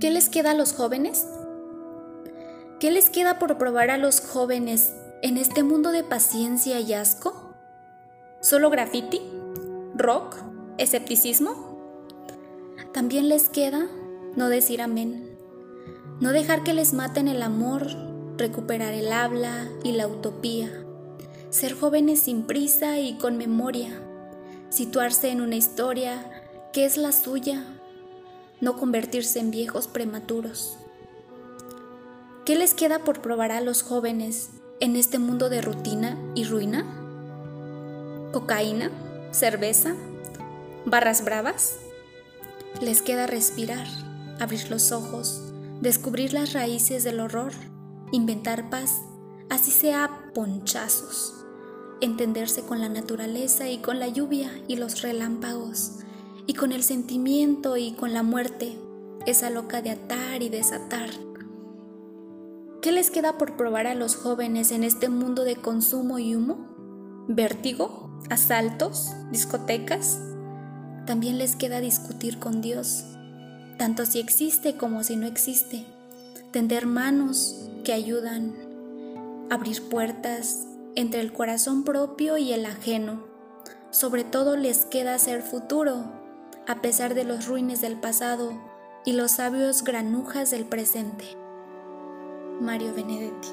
¿Qué les queda a los jóvenes? ¿Qué les queda por probar a los jóvenes en este mundo de paciencia y asco? ¿Solo graffiti? ¿Rock? ¿Escepticismo? También les queda no decir amén, no dejar que les maten el amor, recuperar el habla y la utopía, ser jóvenes sin prisa y con memoria, situarse en una historia que es la suya, no convertirse en viejos prematuros. ¿Qué les queda por probar a los jóvenes en este mundo de rutina y ruina? ¿Cocaína? ¿Cerveza? ¿Barras bravas? Les queda respirar, abrir los ojos, descubrir las raíces del horror, inventar paz, así sea ponchazos, entenderse con la naturaleza y con la lluvia y los relámpagos, y con el sentimiento y con la muerte, esa loca de atar y desatar ¿Qué les queda por probar a los jóvenes en este mundo de consumo y humo? ¿Vértigo? ¿Asaltos? ¿Discotecas? También les queda discutir con Dios, tanto si existe como si no existe, tender manos que ayudan, abrir puertas entre el corazón propio y el ajeno. Sobre todo les queda ser futuro, a pesar de los ruines del pasado y los sabios granujas del presente. Mario Benedetti.